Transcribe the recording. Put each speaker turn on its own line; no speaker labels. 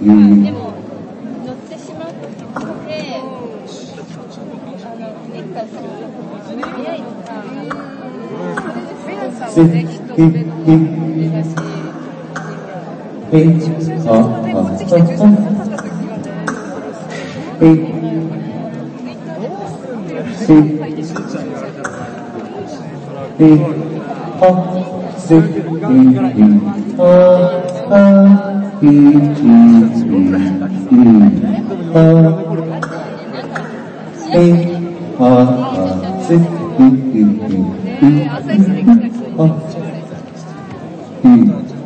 うん。それでスペアさんできっと上の目指し、え、駐車場でこっち来て駐車場刺さった時はね、え、ツイッターでポストって書いてた。え、 아, 셋, 음, 음, 음, 음, 음, 음, 음,